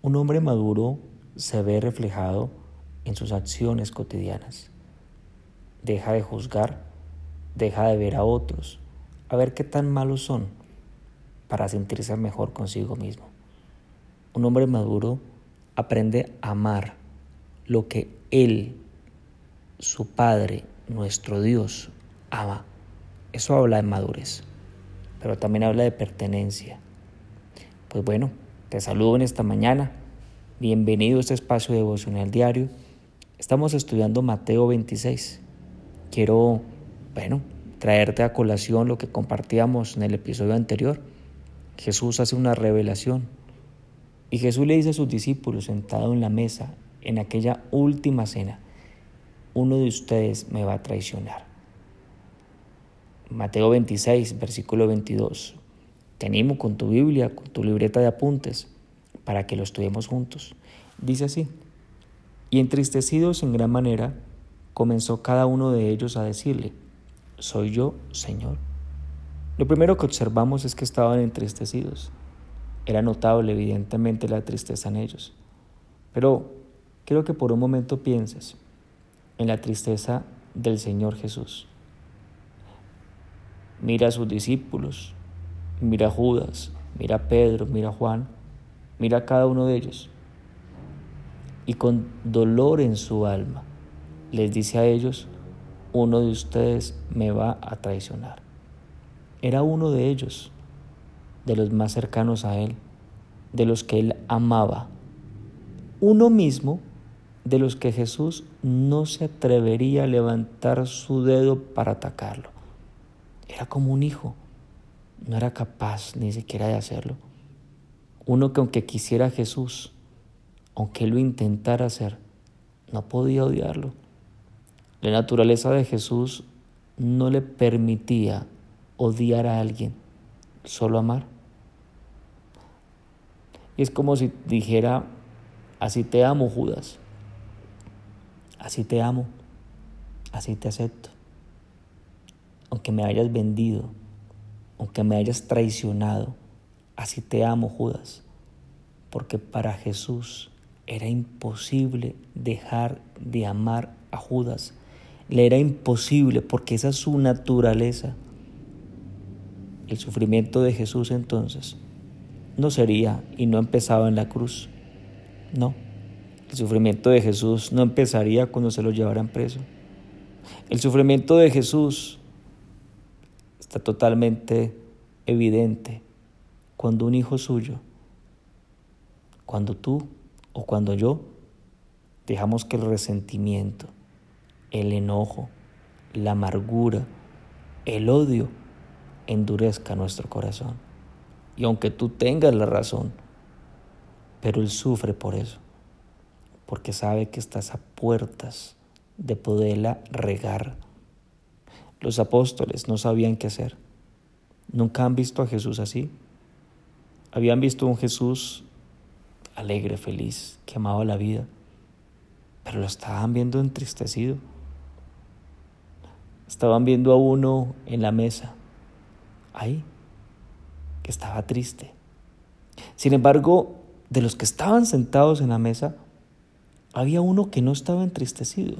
Un hombre maduro se ve reflejado en sus acciones cotidianas. Deja de juzgar, deja de ver a otros, a ver qué tan malos son, para sentirse mejor consigo mismo. Un hombre maduro aprende a amar lo que Él, su Padre, nuestro Dios, ama. Eso habla de madurez, pero también habla de pertenencia. Pues bueno, te saludo en esta mañana. Bienvenido a este espacio devocional diario. Estamos estudiando Mateo 26. Quiero, bueno, traerte a colación lo que compartíamos en el episodio anterior. Jesús hace una revelación y Jesús le dice a sus discípulos sentado en la mesa en aquella última cena, uno de ustedes me va a traicionar. Mateo 26, versículo 22. Te animo con tu Biblia, con tu libreta de apuntes, para que lo estudiemos juntos. Dice así, y entristecidos en gran manera, comenzó cada uno de ellos a decirle, soy yo, Señor. Lo primero que observamos es que estaban entristecidos. Era notable evidentemente la tristeza en ellos. Pero quiero que por un momento pienses en la tristeza del Señor Jesús. Mira a sus discípulos, mira a Judas, mira a Pedro, mira a Juan, mira a cada uno de ellos. Y con dolor en su alma les dice a ellos, uno de ustedes me va a traicionar. Era uno de ellos, de los más cercanos a él, de los que él amaba. Uno mismo de los que Jesús no se atrevería a levantar su dedo para atacarlo. Era como un hijo, no era capaz ni siquiera de hacerlo. Uno que aunque quisiera a Jesús, aunque lo intentara hacer, no podía odiarlo. La naturaleza de Jesús no le permitía odiar a alguien, solo amar. Y es como si dijera, así te amo Judas, así te amo, así te acepto. Aunque me hayas vendido, aunque me hayas traicionado, así te amo Judas. Porque para Jesús era imposible dejar de amar a Judas le era imposible porque esa es su naturaleza. El sufrimiento de Jesús entonces no sería y no empezaba en la cruz. No, el sufrimiento de Jesús no empezaría cuando se lo llevaran preso. El sufrimiento de Jesús está totalmente evidente cuando un hijo suyo, cuando tú o cuando yo, dejamos que el resentimiento, el enojo, la amargura, el odio endurezca nuestro corazón. Y aunque tú tengas la razón, pero Él sufre por eso, porque sabe que estás a puertas de poderla regar. Los apóstoles no sabían qué hacer. Nunca han visto a Jesús así. Habían visto un Jesús alegre, feliz, que amaba la vida, pero lo estaban viendo entristecido. Estaban viendo a uno en la mesa, ahí, que estaba triste. Sin embargo, de los que estaban sentados en la mesa, había uno que no estaba entristecido.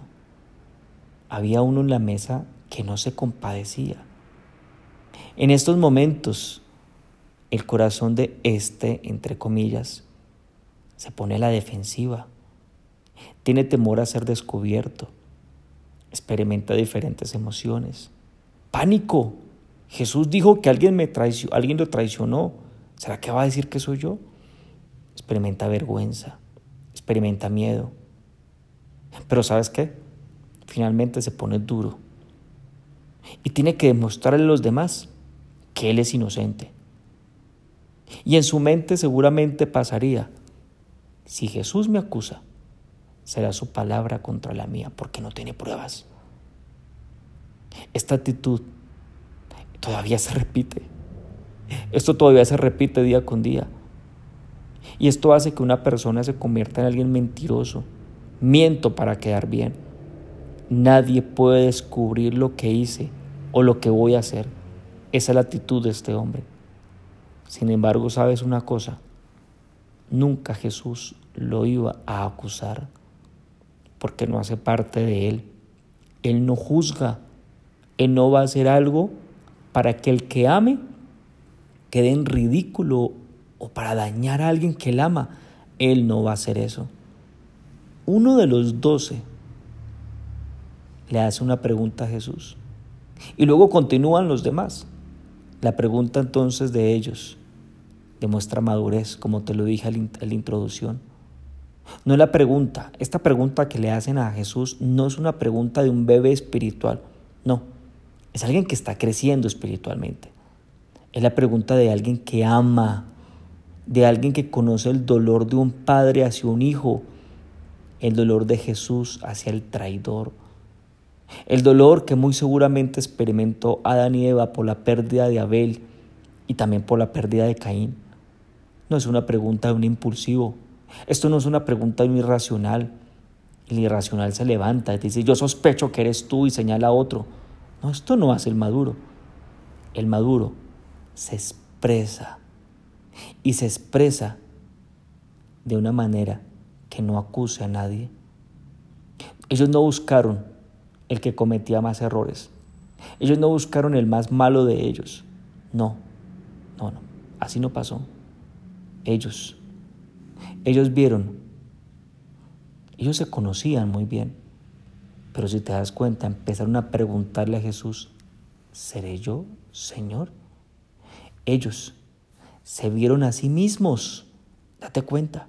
Había uno en la mesa que no se compadecía. En estos momentos, el corazón de este, entre comillas, se pone a la defensiva. Tiene temor a ser descubierto experimenta diferentes emociones. Pánico. Jesús dijo que alguien, me traicionó, alguien lo traicionó. ¿Será que va a decir que soy yo? Experimenta vergüenza, experimenta miedo. Pero ¿sabes qué? Finalmente se pone duro. Y tiene que demostrarle a los demás que él es inocente. Y en su mente seguramente pasaría, si Jesús me acusa, será su palabra contra la mía, porque no tiene pruebas. Esta actitud todavía se repite. Esto todavía se repite día con día. Y esto hace que una persona se convierta en alguien mentiroso. Miento para quedar bien. Nadie puede descubrir lo que hice o lo que voy a hacer. Esa es la actitud de este hombre. Sin embargo, sabes una cosa. nunca Jesús lo iba a acusar porque no hace parte de él. Él no juzga, él no va a hacer algo para que el que ame quede en ridículo o para dañar a alguien que él ama. Él no va a hacer eso. Uno de los doce le hace una pregunta a Jesús y luego continúan los demás. La pregunta entonces de ellos demuestra madurez, como te lo dije en la introducción. No es la pregunta, esta pregunta que le hacen a Jesús no es una pregunta de un bebé espiritual, no, es alguien que está creciendo espiritualmente. Es la pregunta de alguien que ama, de alguien que conoce el dolor de un padre hacia un hijo, el dolor de Jesús hacia el traidor, el dolor que muy seguramente experimentó Adán y Eva por la pérdida de Abel y también por la pérdida de Caín. No es una pregunta de un impulsivo, esto no es una pregunta de un irracional. El irracional se levanta y dice, yo sospecho que eres tú y señala a otro. No, esto no hace el maduro. El maduro se expresa y se expresa de una manera que no acuse a nadie. Ellos no buscaron el que cometía más errores. Ellos no buscaron el más malo de ellos. No, no, no, así no pasó. Ellos, ellos vieron, ellos se conocían muy bien, pero si te das cuenta, empezaron a preguntarle a Jesús, ¿seré yo, Señor? Ellos se vieron a sí mismos, date cuenta.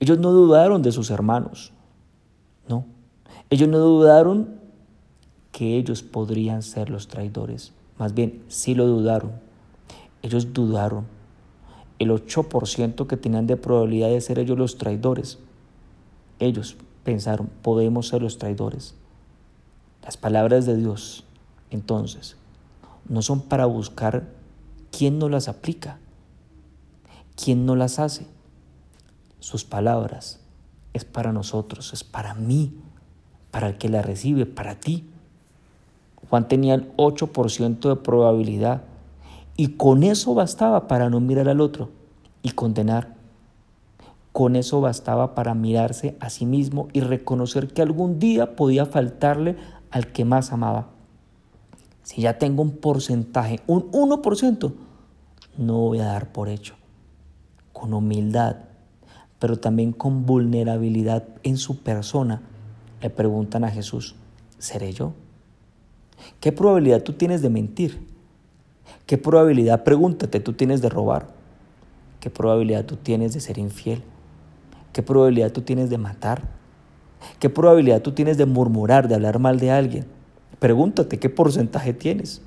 Ellos no dudaron de sus hermanos, no. Ellos no dudaron que ellos podrían ser los traidores, más bien sí lo dudaron. Ellos dudaron el 8% que tenían de probabilidad de ser ellos los traidores. Ellos pensaron, podemos ser los traidores. Las palabras de Dios, entonces, no son para buscar ¿quién no las aplica? ¿Quién no las hace? Sus palabras es para nosotros, es para mí, para el que la recibe, para ti. Juan tenía el 8% de probabilidad y con eso bastaba para no mirar al otro y condenar. Con eso bastaba para mirarse a sí mismo y reconocer que algún día podía faltarle al que más amaba. Si ya tengo un porcentaje, un 1%, no voy a dar por hecho. Con humildad, pero también con vulnerabilidad en su persona, le preguntan a Jesús, ¿seré yo? ¿Qué probabilidad tú tienes de mentir? ¿Qué probabilidad, pregúntate, tú tienes de robar? ¿Qué probabilidad tú tienes de ser infiel? ¿Qué probabilidad tú tienes de matar? ¿Qué probabilidad tú tienes de murmurar, de hablar mal de alguien? Pregúntate qué porcentaje tienes.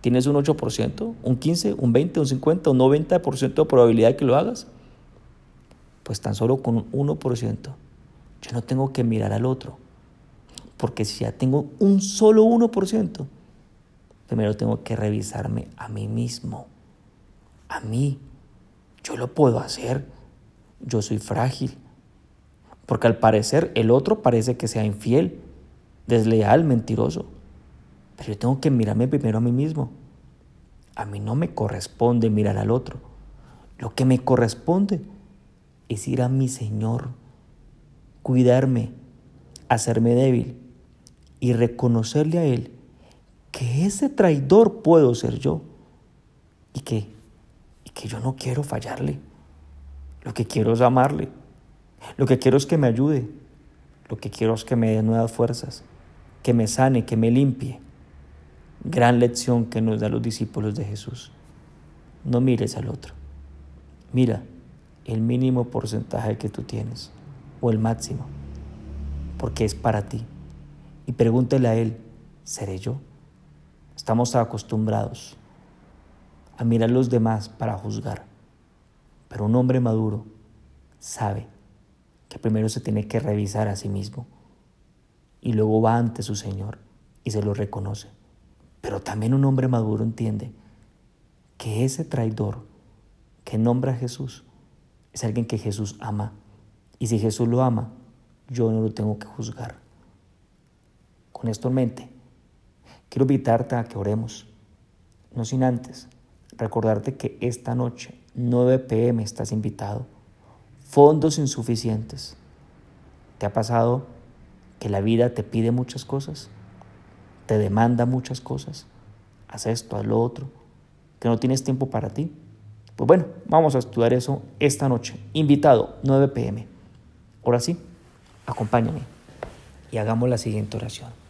¿Tienes un 8%, un 15%, un 20%, un 50%, un 90% de probabilidad de que lo hagas? Pues tan solo con un 1%. Yo no tengo que mirar al otro. Porque si ya tengo un solo 1%, primero tengo que revisarme a mí mismo. A mí. Yo lo puedo hacer. Yo soy frágil. Porque al parecer el otro parece que sea infiel, desleal, mentiroso. Pero yo tengo que mirarme primero a mí mismo. A mí no me corresponde mirar al otro. Lo que me corresponde es ir a mi Señor, cuidarme, hacerme débil y reconocerle a Él que ese traidor puedo ser yo y que, y que yo no quiero fallarle. Lo que quiero es amarle. Lo que quiero es que me ayude. Lo que quiero es que me dé nuevas fuerzas, que me sane, que me limpie. Gran lección que nos da los discípulos de Jesús. No mires al otro. Mira el mínimo porcentaje que tú tienes o el máximo, porque es para ti. Y pregúntele a Él, ¿seré yo? Estamos acostumbrados a mirar a los demás para juzgar, pero un hombre maduro sabe que primero se tiene que revisar a sí mismo y luego va ante su Señor y se lo reconoce. Pero también un hombre maduro entiende que ese traidor que nombra a Jesús es alguien que Jesús ama. Y si Jesús lo ama, yo no lo tengo que juzgar. Con esto en mente, quiero invitarte a que oremos. No sin antes recordarte que esta noche, 9 pm, estás invitado. fondos insuficientes. ¿Te ha pasado que la vida te pide muchas cosas? ¿Te demanda muchas cosas? Haz esto, haz lo otro. ¿Que no tienes tiempo para ti? Pues bueno, vamos a estudiar eso esta noche. Invitado, 9 pm. Ahora sí, acompáñame y hagamos la siguiente oración.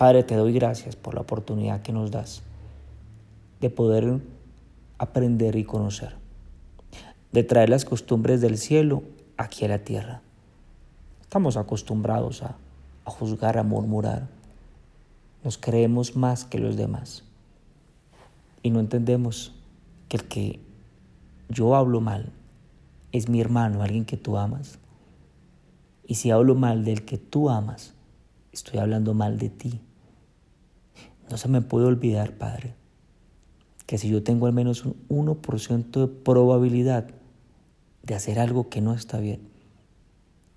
Padre, te doy gracias por la oportunidad que nos das de poder aprender y conocer, de traer las costumbres del cielo aquí a la tierra. Estamos acostumbrados a, a juzgar, a murmurar. Nos creemos más que los demás y no entendemos que el que yo hablo mal es mi hermano, alguien que tú amas. Y si hablo mal del que tú amas, estoy hablando mal de ti. No se me puede olvidar, Padre, que si yo tengo al menos un 1% de probabilidad de hacer algo que no está bien,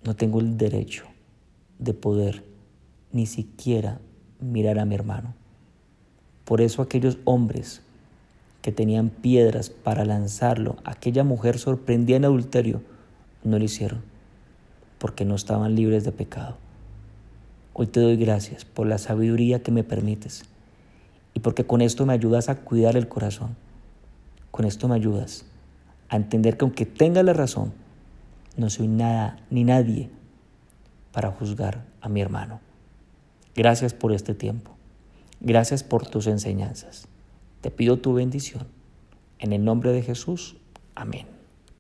no tengo el derecho de poder ni siquiera mirar a mi hermano. Por eso aquellos hombres que tenían piedras para lanzarlo, aquella mujer sorprendida en adulterio, no lo hicieron, porque no estaban libres de pecado. Hoy te doy gracias por la sabiduría que me permites y porque con esto me ayudas a cuidar el corazón. Con esto me ayudas a entender que aunque tenga la razón, no soy nada ni nadie para juzgar a mi hermano. Gracias por este tiempo. Gracias por tus enseñanzas. Te pido tu bendición. En el nombre de Jesús. Amén.